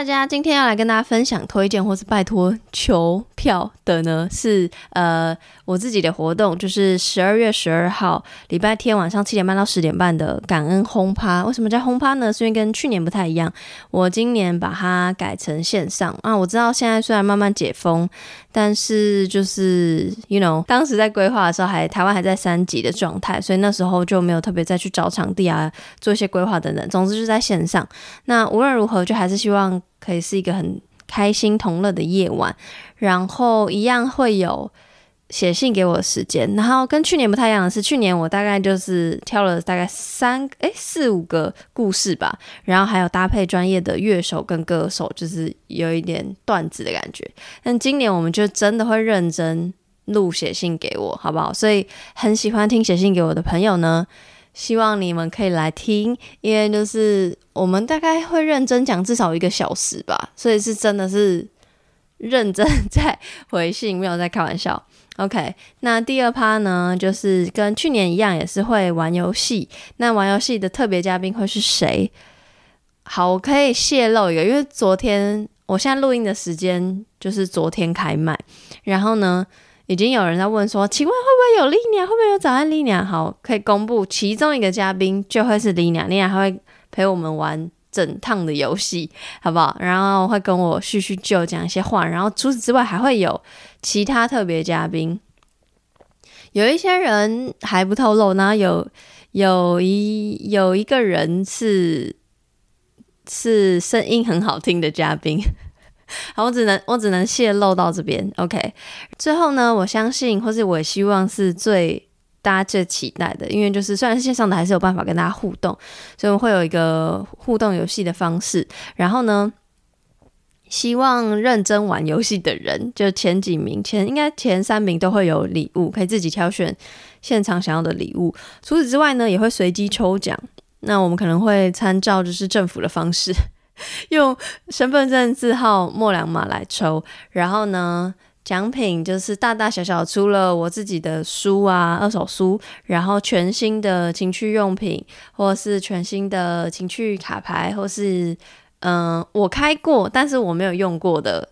大家，今天要来跟大家分享、推荐或是拜托求票的呢，是呃我自己的活动，就是十二月十二号礼拜天晚上七点半到十点半的感恩轰趴。为什么叫轰趴呢？是因为跟去年不太一样，我今年把它改成线上啊。我知道现在虽然慢慢解封，但是就是 you know，当时在规划的时候还台湾还在三级的状态，所以那时候就没有特别再去找场地啊，做一些规划等等。总之就在线上。那无论如何，就还是希望。可以是一个很开心同乐的夜晚，然后一样会有写信给我的时间。然后跟去年不太一样的是，去年我大概就是挑了大概三诶四五个故事吧，然后还有搭配专业的乐手跟歌手，就是有一点段子的感觉。但今年我们就真的会认真录写信给我，好不好？所以很喜欢听写信给我的朋友呢。希望你们可以来听，因为就是我们大概会认真讲至少一个小时吧，所以是真的是认真在回信，没有在开玩笑。OK，那第二趴呢，就是跟去年一样，也是会玩游戏。那玩游戏的特别嘉宾会是谁？好，我可以泄露一个，因为昨天我现在录音的时间就是昨天开麦，然后呢。已经有人在问说，请问会不会有丽娘？会不会有早安丽娘？好，可以公布其中一个嘉宾就会是丽娘，丽娘还会陪我们玩整趟的游戏，好不好？然后会跟我叙叙旧，讲一些话。然后除此之外，还会有其他特别嘉宾。有一些人还不透露，然后有有一有一个人是是声音很好听的嘉宾。好，我只能我只能泄露到这边，OK。最后呢，我相信，或是我希望是最大家最期待的，因为就是虽然是线上的，还是有办法跟大家互动，所以我会有一个互动游戏的方式。然后呢，希望认真玩游戏的人，就前几名，前应该前三名都会有礼物，可以自己挑选现场想要的礼物。除此之外呢，也会随机抽奖。那我们可能会参照就是政府的方式。用身份证字号末两码来抽，然后呢，奖品就是大大小小，除了我自己的书啊，二手书，然后全新的情趣用品，或是全新的情趣卡牌，或是嗯，我开过但是我没有用过的，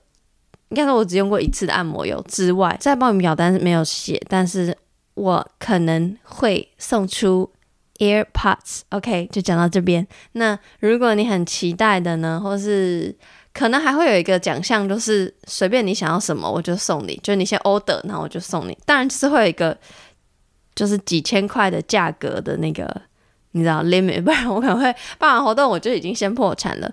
应该说我只用过一次的按摩油之外，在报名表单是没有写，但是我可能会送出。AirPods，OK，就讲到这边。那如果你很期待的呢，或是可能还会有一个奖项，就是随便你想要什么，我就送你。就你先 order，然后我就送你。当然就是会有一个，就是几千块的价格的那个，你知道 limit，不然我可能会办完活动我就已经先破产了。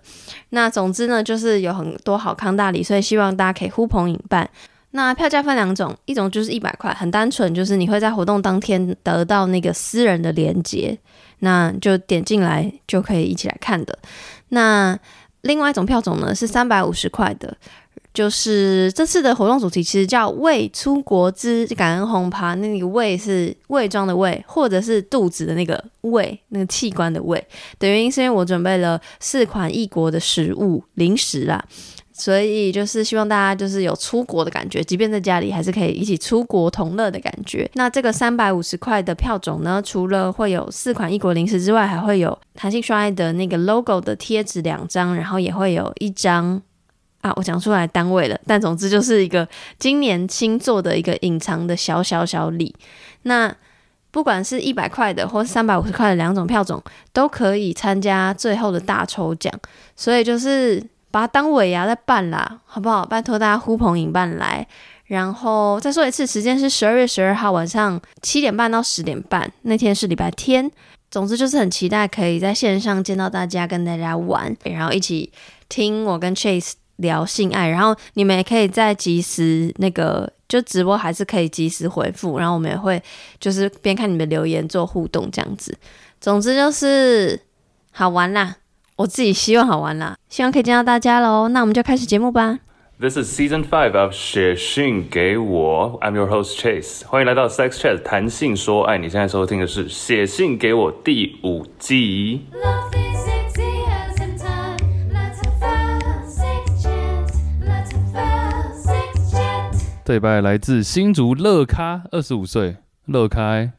那总之呢，就是有很多好康大礼，所以希望大家可以呼朋引伴。那票价分两种，一种就是一百块，很单纯，就是你会在活动当天得到那个私人的连接，那就点进来就可以一起来看的。那另外一种票种呢是三百五十块的，就是这次的活动主题其实叫“胃出国之感恩红趴”，那个“胃”是胃装的“胃”，或者是肚子的那个“胃”，那个器官的“胃”。的原因是因为我准备了四款异国的食物零食啦。所以就是希望大家就是有出国的感觉，即便在家里还是可以一起出国同乐的感觉。那这个三百五十块的票种呢，除了会有四款异国零食之外，还会有弹性双爱的那个 logo 的贴纸两张，然后也会有一张啊，我讲出来单位了，但总之就是一个今年新做的一个隐藏的小小小礼。那不管是一百块的或三百五十块的两种票种，都可以参加最后的大抽奖。所以就是。把它当尾牙在办啦，好不好？拜托大家呼朋引伴来，然后再说一次，时间是十二月十二号晚上七点半到十点半，那天是礼拜天。总之就是很期待可以在线上见到大家，跟大家玩，然后一起听我跟 Chase 聊性爱，然后你们也可以在及时那个就直播还是可以及时回复，然后我们也会就是边看你们留言做互动这样子。总之就是好玩啦。我自己希望好玩啦，希望可以见到大家喽。那我们就开始节目吧。This is season five of 写信给我，I'm your host Chase，欢迎来到 Sex Chat 谈性说爱。你现在收听的是写信给我第五季。对拜来自新竹乐咖，二十五岁，乐开。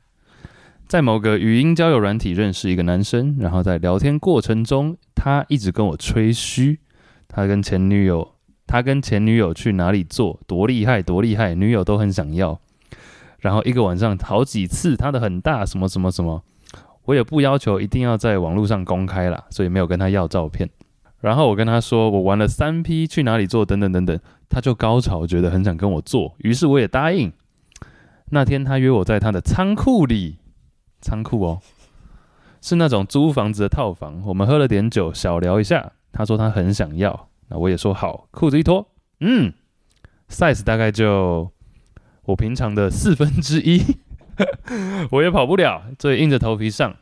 在某个语音交友软体认识一个男生，然后在聊天过程中，他一直跟我吹嘘，他跟前女友，他跟前女友去哪里做，多厉害，多厉害，女友都很想要。然后一个晚上好几次，他的很大，什么什么什么，我也不要求一定要在网络上公开啦，所以没有跟他要照片。然后我跟他说，我玩了三批，去哪里做，等等等等，他就高潮，觉得很想跟我做，于是我也答应。那天他约我在他的仓库里，仓库哦，是那种租房子的套房。我们喝了点酒，小聊一下。他说他很想要，那我也说好。裤子一脱，嗯，size 大概就我平常的四分之一，我也跑不了，所以硬着头皮上，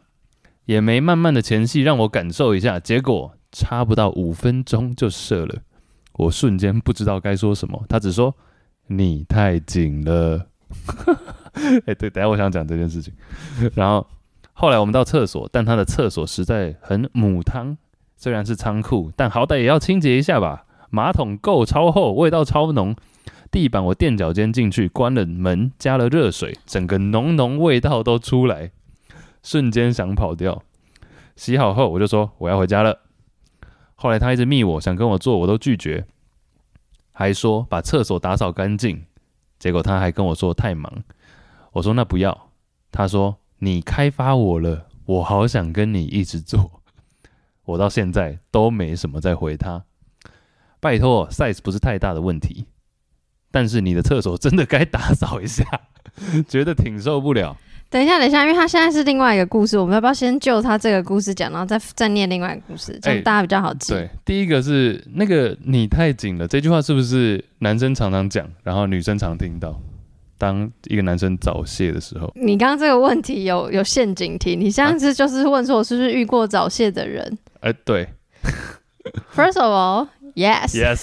也没慢慢的前戏让我感受一下。结果差不到五分钟就射了，我瞬间不知道该说什么。他只说你太紧了。哎，对，等下我想讲这件事情。然后后来我们到厕所，但他的厕所实在很母汤，虽然是仓库，但好歹也要清洁一下吧。马桶够超厚，味道超浓。地板我垫脚尖进去，关了门，加了热水，整个浓浓味道都出来，瞬间想跑掉。洗好后我就说我要回家了。后来他一直密我，想跟我做，我都拒绝，还说把厕所打扫干净。结果他还跟我说太忙，我说那不要。他说你开发我了，我好想跟你一直做。我到现在都没什么再回他。拜托，size 不是太大的问题，但是你的厕所真的该打扫一下，觉得挺受不了。等一下，等一下，因为他现在是另外一个故事，我们要不要先就他这个故事讲，然后再再念另外一个故事，这样大家比较好记。对，第一个是那个你太紧了，这句话是不是男生常常讲，然后女生常听到？当一个男生早泄的时候，你刚刚这个问题有有陷阱题，你上次就是问说我是不是遇过早泄的人？哎，对。First of all. Yes, yes,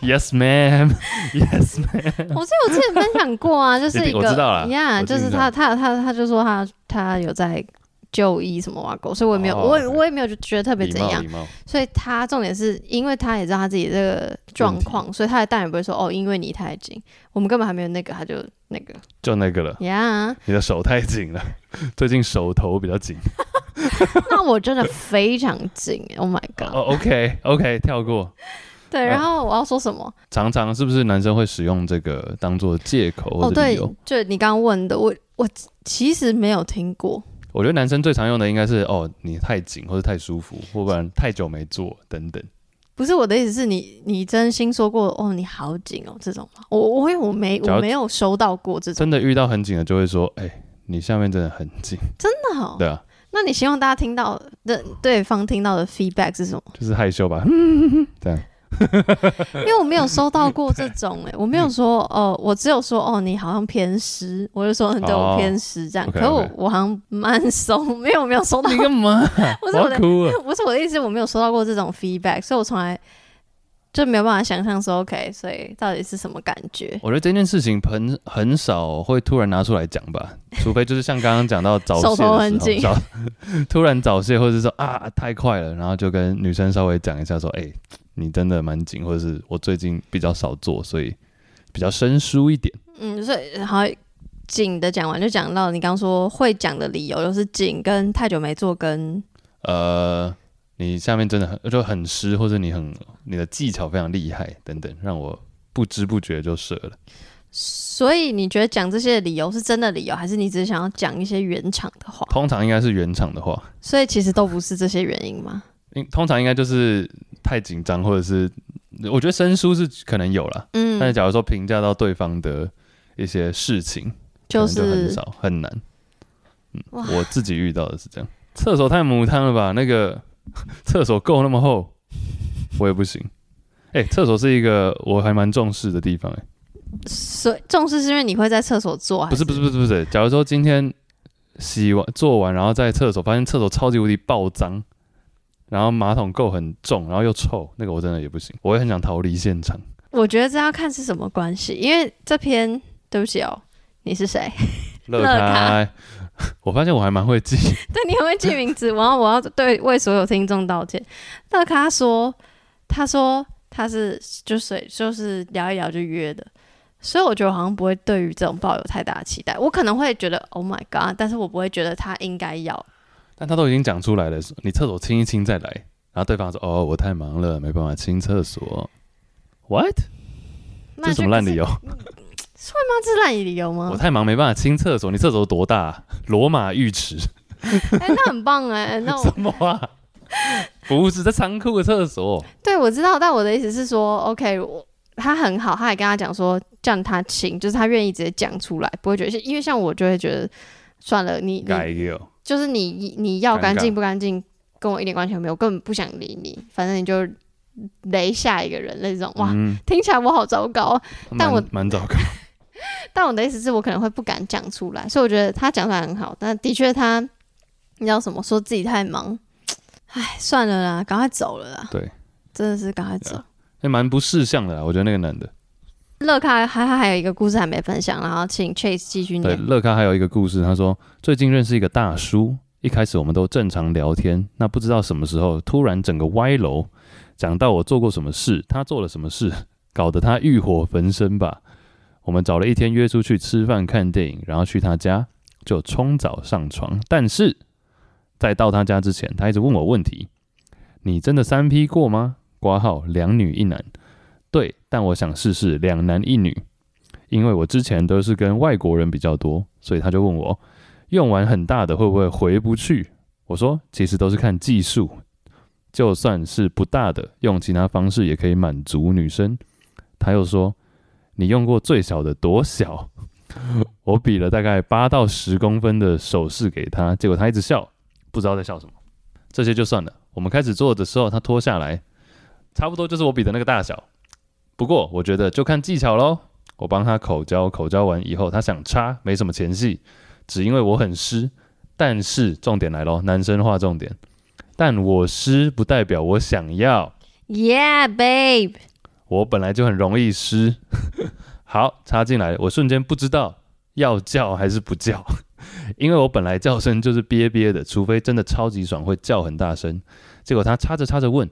yes, ma'am. Yes, ma'am. 我记得我之前分享过啊，就是一个，我知道了，Yeah，就是他他他他就说他他有在就医什么挖沟，所以我也没有，我也我也没有就觉得特别怎样。所以他重点是因为他也知道他自己这个状况，所以他的当然不会说哦，因为你太紧，我们根本还没有那个，他就那个 就那个了。你的手太紧了，最近手头比较紧。那我真的非常紧，Oh my god。哦，OK，OK，跳过。对，然后我要说什么？常常是不是男生会使用这个当做借口哦，对？就你刚刚问的，我我其实没有听过。我觉得男生最常用的应该是哦，你太紧或者太舒服，或不然太久没做等等。不是我的意思是你，你真心说过哦，你好紧哦这种吗？我我因为我没我没有收到过这种。真的遇到很紧的就会说，哎，你下面真的很紧。真的哦。对啊。那你希望大家听到的对方听到的 feedback 是什么？就是害羞吧。这样。因为我没有收到过这种哎，我没有说哦，我只有说哦，你好像偏湿，我就说对我偏湿这样。可我我好像蛮松，没有没有收到。你干嘛？不是我的，不是我的意思，我没有收到过这种 feedback，所以我从来就没有办法想象说 OK，所以到底是什么感觉？我觉得这件事情很很少会突然拿出来讲吧，除非就是像刚刚讲到早泄的时候，突然早泄，或者是说啊太快了，然后就跟女生稍微讲一下说，哎。你真的蛮紧，或者是我最近比较少做，所以比较生疏一点。嗯，所以好紧的讲完，就讲到你刚说会讲的理由，就是紧跟太久没做，跟呃，你下面真的很就很湿，或者你很你的技巧非常厉害等等，让我不知不觉就射了。所以你觉得讲这些理由是真的理由，还是你只是想要讲一些原厂的话？通常应该是原厂的话。所以其实都不是这些原因吗？通常应该就是太紧张，或者是我觉得生疏是可能有了，嗯，但是假如说评价到对方的一些事情，就是很少很难。嗯，我自己遇到的是这样，厕所太母汤了吧？那个 厕所够那么厚，我也不行。哎，厕所是一个我还蛮重视的地方，哎，所重视是因为你会在厕所做，不是不是不是不是。假如说今天洗完做完，然后在厕所发现厕所超级无敌爆脏。然后马桶垢很重，然后又臭，那个我真的也不行，我也很想逃离现场。我觉得这要看是什么关系，因为这篇对不起哦，你是谁？乐开，我发现我还蛮会记，对你很会记名字，然后我要对为所有听众道歉。乐咖说，他说他是就是就是聊一聊就约的，所以我觉得我好像不会对于这种抱有太大的期待，我可能会觉得 Oh my God，但是我不会觉得他应该要。但他都已经讲出来了，你厕所清一清再来，然后对方说：“哦，我太忙了，没办法清厕所。”What？这什么烂理由？那是烂理由吗？我太忙没办法清厕所。你厕所多大、啊？罗马浴池？哎、那很棒哎、那我什么啊？不是在仓库的厕所。对我知道，但我的意思是说，OK，我他很好，他还跟他讲说叫他清，就是他愿意直接讲出来，不会觉得，因为像我就会觉得算了，你你就是你你要干净不干净，跟我一点关系都没有，我根本不想理你，反正你就雷下一个人那种，哇，嗯，听起来我好糟糕。但我蛮糟糕。但我的意思是我可能会不敢讲出来，所以我觉得他讲出来很好，但的确他，你知道什么，说自己太忙，唉，算了啦，赶快走了啦。对，真的是赶快走。也蛮不识相的啦，我觉得那个男的。乐咖还还还有一个故事还没分享，然后请 Chase 继续对，乐咖还有一个故事，他说最近认识一个大叔，一开始我们都正常聊天，那不知道什么时候突然整个歪楼，讲到我做过什么事，他做了什么事，搞得他欲火焚身吧。我们找了一天约出去吃饭看电影，然后去他家就冲澡上床，但是在到他家之前，他一直问我问题：你真的三 P 过吗？挂号两女一男，对，但我想试试两男一女。因为我之前都是跟外国人比较多，所以他就问我用完很大的会不会回不去？我说其实都是看技术，就算是不大的，用其他方式也可以满足女生。他又说你用过最小的多小？我比了大概八到十公分的手势给他，结果他一直笑，不知道在笑什么。这些就算了，我们开始做的时候，他脱下来，差不多就是我比的那个大小。不过我觉得就看技巧喽。我帮他口交，口交完以后，他想插，没什么前戏，只因为我很湿。但是重点来喽，男生画重点，但我湿不代表我想要，Yeah, babe。我本来就很容易湿。好，插进来，我瞬间不知道要叫还是不叫，因为我本来叫声就是憋憋的，除非真的超级爽会叫很大声。结果他插着插着问：“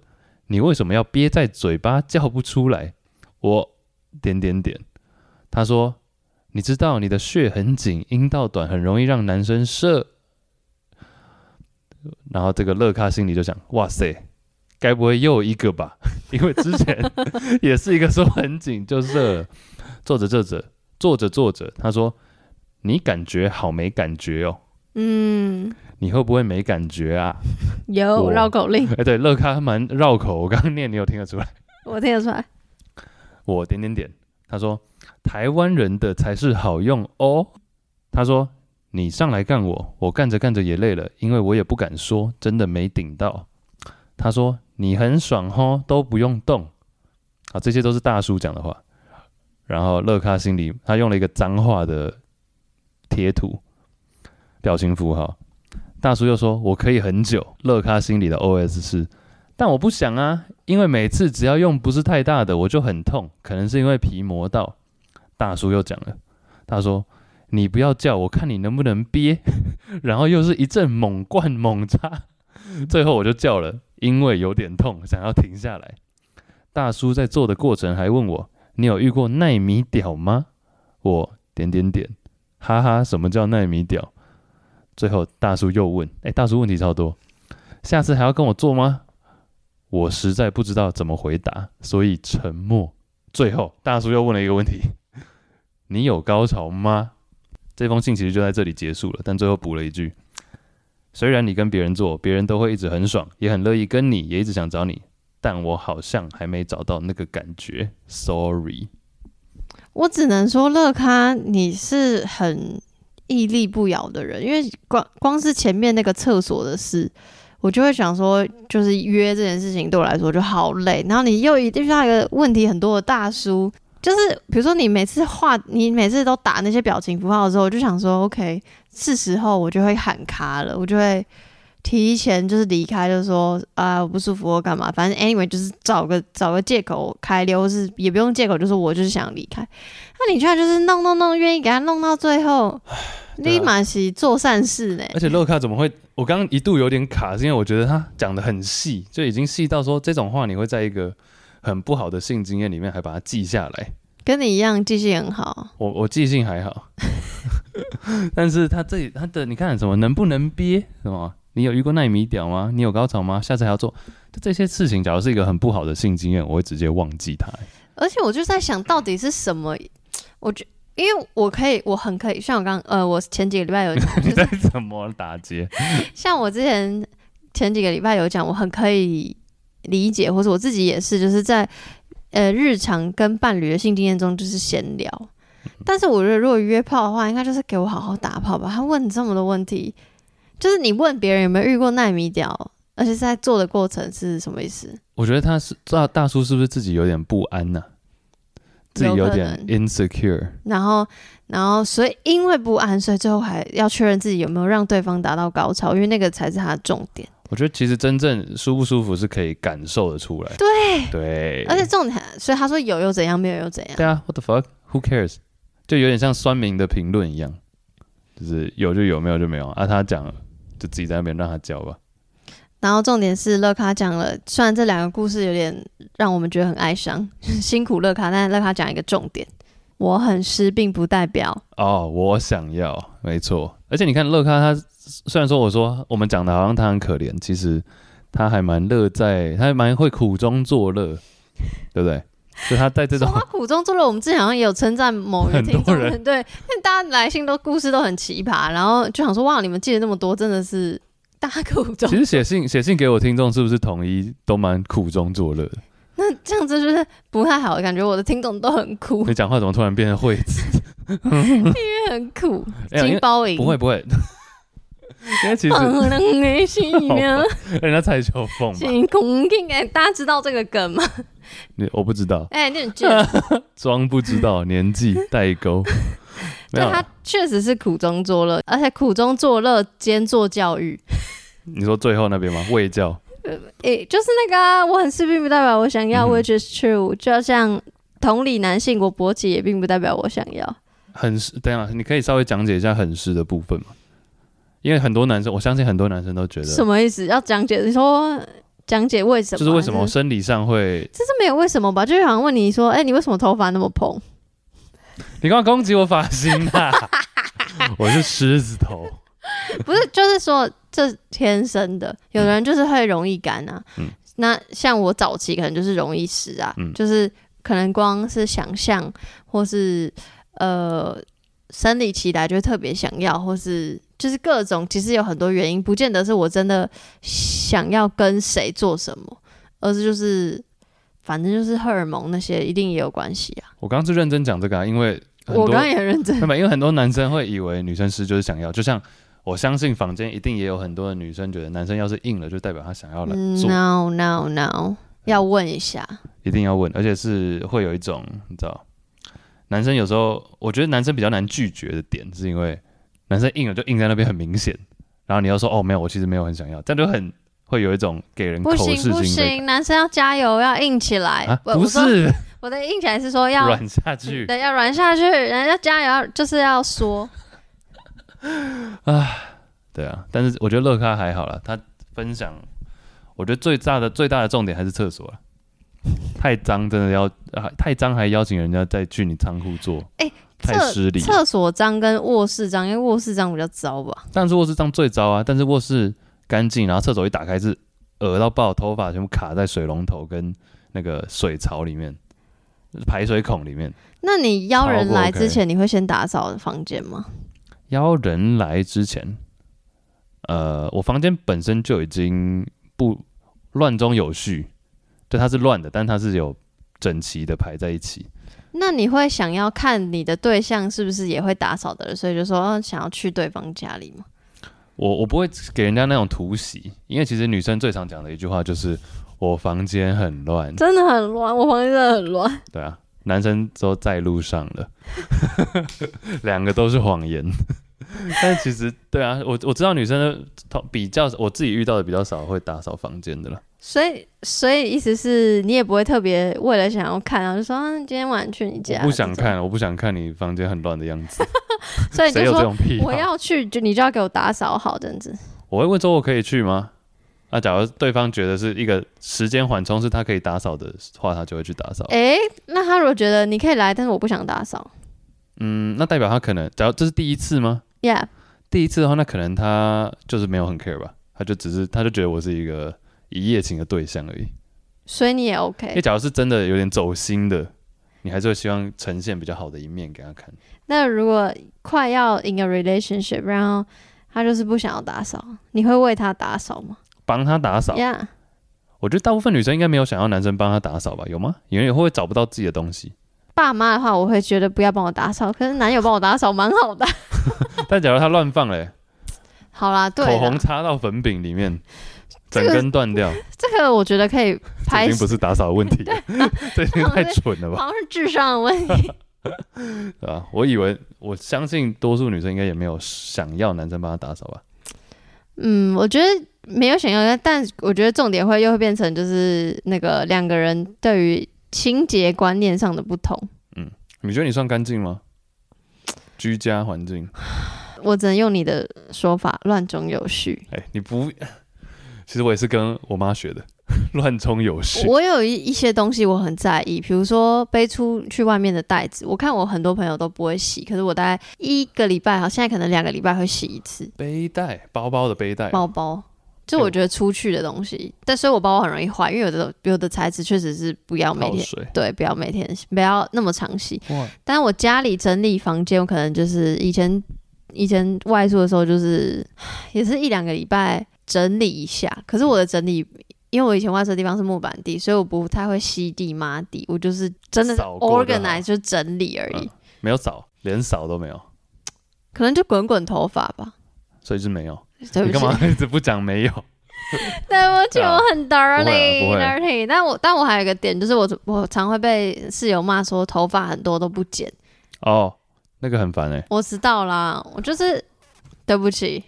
你为什么要憋在嘴巴叫不出来？”我点点点。他说：“你知道你的血很紧，阴道短，很容易让男生射。”然后这个乐咖心里就想：“哇塞，该不会又一个吧？因为之前也是一个说很紧就射了。”做着做着，做着做着，他说：“你感觉好没感觉哦？嗯，你会不会没感觉啊有绕口令，？”哎，对，乐咖蛮绕口，我刚刚念，你有听得出来？我听得出来。我点点点，他说台湾人的才是好用哦。他说你上来干我，我干着干着也累了，因为我也不敢说，真的没顶到。他说你很爽吼，都不用动。啊，这些都是大叔讲的话。然后乐咖心里他用了一个脏话的贴图表情符号。大叔又说我可以很久。乐咖心里的 OS 是但我不想啊，因为每次只要用不是太大的，我就很痛，可能是因为皮磨到。大叔又讲了，他说：“你不要叫，我看你能不能憋。”然后又是一阵猛灌猛插，最后我就叫了，因为有点痛，想要停下来。大叔在做的过程还问我：“你有遇过奈米屌吗？”我点点点，哈哈，什么叫奈米屌？最后大叔又问：“哎、大叔问题超多，下次还要跟我做吗？”我实在不知道怎么回答，所以沉默。最后，大叔又问了一个问题：“你有高潮吗？”这封信其实就在这里结束了，但最后补了一句：“虽然你跟别人做，别人都会一直很爽，也很乐意跟你，也一直想找你，但我好像还没找到那个感觉。Sorry。我只能说，乐咖你是很屹立不摇的人，因为光光是前面那个厕所的事，我就会想说，就是约这件事情对我来说就好累。然后你又一遇到一个问题很多的大叔，就是比如说你每次画，你每次都打那些表情符号的时候，我就想说，OK，是时候我就会喊卡了，我就会。提前就是离开，就说啊我不舒服或干嘛，反正 anyway 就是找个找个借口开溜，是也不用借口，就是我就是想离开。那你居然就是弄弄弄，愿意给他弄到最后，啊立马是做善事呢。而且洛卡怎么会？我刚刚一度有点卡，是因为我觉得他讲的很细，就已经细到说这种话你会在一个很不好的性经验里面还把它记下来。跟你一样记性很好，我我记性还好，但是他这里他的你看什么能不能憋什么？你有遇过奈米屌吗？你有高潮吗？下次还要做，就这些事情，假如是一个很不好的性经验，我会直接忘记它。而且我就在想到底是什么，我觉。因为我可以，我很可以，像我刚呃，我前几个礼拜有讲，你在怎么打劫？像我之前前几个礼拜有讲，我很可以理解，或者我自己也是，就是在呃日常跟伴侣的性经验中就是闲聊。但是我觉得如果约炮的话，应该就是给我好好打炮吧。他问这么多问题，就是你问别人有没有遇过奈米屌，而且在做的过程是什么意思？我觉得他是大大叔是不是自己有点不安呢？自己有点 insecure，然后，然后，所以因为不安，所以最后还要确认自己有没有让对方达到高潮，因为那个才是他的重点。我觉得其实真正舒不舒服是可以感受的出来。对对，而且重点，所以他说有又怎样，没有又怎样。对啊，What the fuck？Who cares？就有点像酸民的评论一样，就是有就有，没有就没有啊。他讲，就自己在那边让他教吧。然后重点是乐卡讲了，虽然这两个故事有点让我们觉得很哀伤，辛苦乐卡，但是乐卡讲一个重点，我很湿并不代表哦，我想要，没错。而且你看乐卡，他虽然说我说我们讲的好像他很可怜，其实他还蛮乐在，他还蛮会苦中作乐，对不对？就他在这种他苦中作乐，我们之前好像也有称赞某一个听众，对，因为大家来信都故事都很奇葩，然后就想说哇，你们记得那么多，真的是。大苦中，其实写信写信给我听众是不是统一都蛮苦中作乐的？那这样子就是不太好，感觉我的听众都很苦。你讲话怎么突然变成惠子？因为很苦，金包银不会不会，因为其实 人家蔡秋凤嘛，哎，大家知道这个梗吗？你我不知道，哎，你 装不知道，年纪代沟。对他确实是苦中作乐，而且苦中作乐兼做教育。你说最后那边吗？卫教？诶，就是那个我很是，并不代表我想要，which is true。就像同理，男性我勃起也并不代表我想要。很湿，等下你可以稍微讲解一下很湿的部分吗？因为很多男生，我相信很多男生都觉得什么意思？要讲解？你说讲解为什么？就是为什么生理上会？这是没有为什么吧？就是好像问你说，哎，你为什么头发那么蓬？你刚刚攻击我发型啊！我是狮子头，不是，就是说这天生的，有人就是会容易干啊。嗯，那像我早期可能就是容易湿啊，就是可能光是想象或是呃生理期来就特别想要，或是就是各种，其实有很多原因，不见得是我真的想要跟谁做什么，而是就是。反正就是荷尔蒙那些一定也有关系啊。我刚刚是认真讲这个啊，因为我刚刚也认真。因为很多男生会以为女生是就是想要，就像我相信房间一定也有很多的女生觉得男生要是硬了就代表他想要了。No no no，要问一下，一定要问，而且是会有一种你知道，男生有时候我觉得男生比较难拒绝的点，是因为男生硬了就硬在那边很明显，然后你要说哦没有，我其实没有很想要，这样就很。会有一种给人口是心不行，男生要加油，要硬起来。不是，我的硬起来是说要软下去，对，要软下去，人家加油，就是要说。啊，对啊，但是我觉得乐咖还好了，他分享，我觉得最大的最大的重点还是厕所了。太脏，真的要啊，太脏还邀请人家再去你仓库做，哎，太失礼。厕所脏跟卧室脏，因为卧室脏比较糟吧？但是卧室脏最糟啊，但是卧室。干净，然后厕所一打开是恶到爆，头发全部卡在水龙头跟那个水槽里面，排水孔里面。那你邀人来之前，你会先打扫房间吗？邀人来之前，呃，我房间本身就已经不乱中有序，对，它是乱的，但它是有整齐的排在一起。那你会想要看你的对象是不是也会打扫的，所以就说想要去对方家里吗？我我不会给人家那种突袭，因为其实女生最常讲的一句话就是我房间很乱，真的很乱，我房间真的很乱。对啊，男生都在路上了，两个都是谎言。但其实对啊，我我知道女生的比较，我自己遇到的比较少会打扫房间的了。所以所以意思是你也不会特别为了想要看，然后就说今天晚上去你家。不想看，我不想看你房间很乱的样子。所以就说我要去，就你就要给我打扫好这样子。我会问说我可以去吗？那假如对方觉得是一个时间缓冲，是他可以打扫的话，他就会去打扫。哎，那他如果觉得你可以来，但是我不想打扫，嗯，那代表他可能，假如这是第一次吗？Yeah，第一次的话，那可能他就是没有很 care 吧，他就只是他就觉得我是一个一夜情的对象而已。所以你也因为 OK。假如是真的有点走心的，你还是会希望呈现比较好的一面给他看。那如果快要 in a relationship，然后他就是不想要打扫，你会为他打扫吗帮他打扫，？Yeah，我觉得大部分女生应该没有想要男生帮他打扫吧？有吗？有人也会找不到自己的东西。爸妈的话，我会觉得不要帮我打扫，可是男友帮我打扫蛮好的。但假如他乱放嘞、好啦，对口红啦，擦到粉饼里面，整根断掉，这个我觉得可以这拍已经不是打扫的问题了，这已经太蠢了吧？好像是智商的问题。对吧？我以为，我相信多数女生应该也没有想要男生帮她打扫吧？嗯，我觉得没有想要，但我觉得重点会又会变成就是那个两个人对于清洁观念上的不同。嗯你觉得你算干净吗？居家环境，我只能用你的说法，乱中有序。哎、你不，其实我也是跟我妈学的，乱中有序。我有一一些东西我很在意，比如说背出去外面的袋子，我看我很多朋友都不会洗，可是我大概一个礼拜，好，现在可能两个礼拜会洗一次背带，包包的背带，包包。就我觉得出去的东西，但所以我包包很容易坏，因为有的有的材质确实是不要每天。对，不要每天洗不要那么常洗。但是我家里整理房间，我可能就是以前以前外出的时候，就是 也是一两个礼拜整理一下。可是我的整理，因为我以前外出的地方是木板地，所以我不太会吸地抹地，我就是真的 organize 就整理而已，嗯没有扫，连扫都没有，可能就滚滚头发吧。所以是没有。对不起，你干嘛 一直不讲没有？对不起，我很不会啊 dirty 不会 dirty。但我但我还有一个点，就是我我常会被室友骂说头发很多都不剪。哦，那个很烦哎、我知道啦，我就是对不起，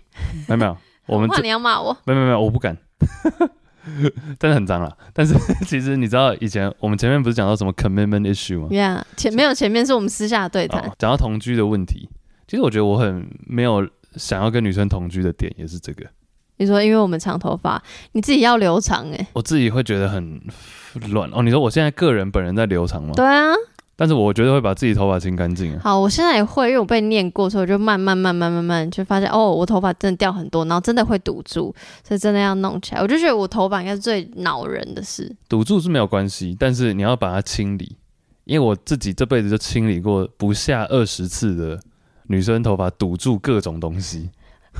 没有没有，我们怕你要骂我。没有没有，我不敢，真的很脏了。但是其实你知道，以前我们前面不是讲到什么 commitment issue 吗？Yeah，前没有前面是我们私下的对谈。哦，讲到同居的问题，其实我觉得我很没有想要跟女生同居的点，也是这个。你说因为我们长头发，你自己要留长哎、我自己会觉得很乱哦。你说我现在个人本人在留长吗？对啊，但是我觉得会把自己头发清干净啊。好，我现在也会，因为我被念过，所以我就慢慢慢慢慢慢就发现，哦，我头发真的掉很多，然后真的会堵住，所以真的要弄起来。我就觉得我头发应该是最恼人的事。堵住是没有关系，但是你要把它清理。因为我自己这辈子就清理过不下二十次的女生头发，堵住各种东西，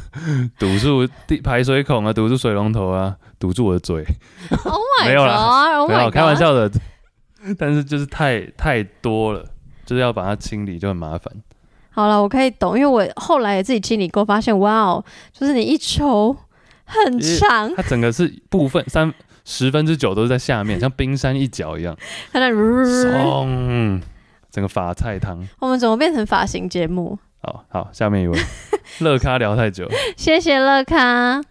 堵住地排水孔啊，堵住水龙头啊，堵住我的嘴。Oh my 没有啦 god！Oh 没有 god！开玩笑的，但是就是太太多了，就是要把它清理就很麻烦。好了，我可以懂，因为我后来也自己清理过，发现哇哦，就是你一抽很长，它整个是部分三十分之九都是在下面，像冰山一角一样，它在。松，整个法菜汤。我们怎么变成发型节目？好好，下面一位，乐咖聊太久。谢谢乐咖。